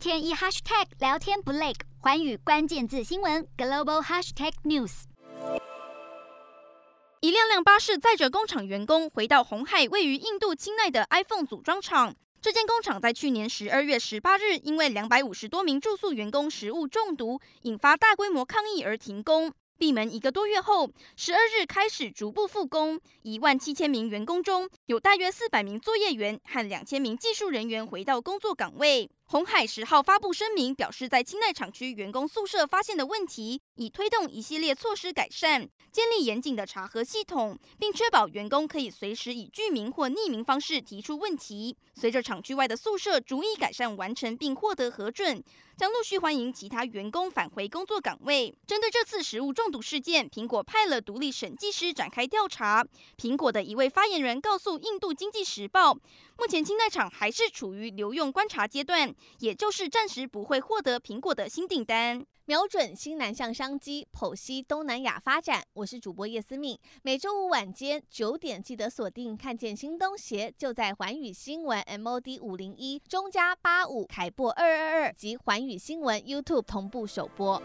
天一 hashtag 聊天不累，环宇关键字新闻 global hashtag news。一辆辆巴士载着工厂员工回到红海位于印度钦奈的 iPhone 组装厂。这间工厂在去年十二月十八日，因为两百五十多名住宿员工食物中毒，引发大规模抗议而停工。闭门一个多月后，十二日开始逐步复工。一万七千名员工中，有大约四百名作业员和两千名技术人员回到工作岗位。红海十号发布声明，表示在青奈厂区员工宿舍发现的问题，已推动一系列措施改善，建立严谨的查核系统，并确保员工可以随时以具名或匿名方式提出问题。随着厂区外的宿舍逐一改善完成并获得核准，将陆续欢迎其他员工返回工作岗位。针对这次食物中毒事件，苹果派了独立审计师展开调查。苹果的一位发言人告诉《印度经济时报》，目前钦奈厂还是处于留用观察阶段。也就是暂时不会获得苹果的新订单。瞄准新南向商机，剖析东南亚发展。我是主播叶思敏，每周五晚间九点记得锁定，看见新东邪就在环宇新闻 MOD 五零一中加八五凯播二二二及环宇新闻 YouTube 同步首播。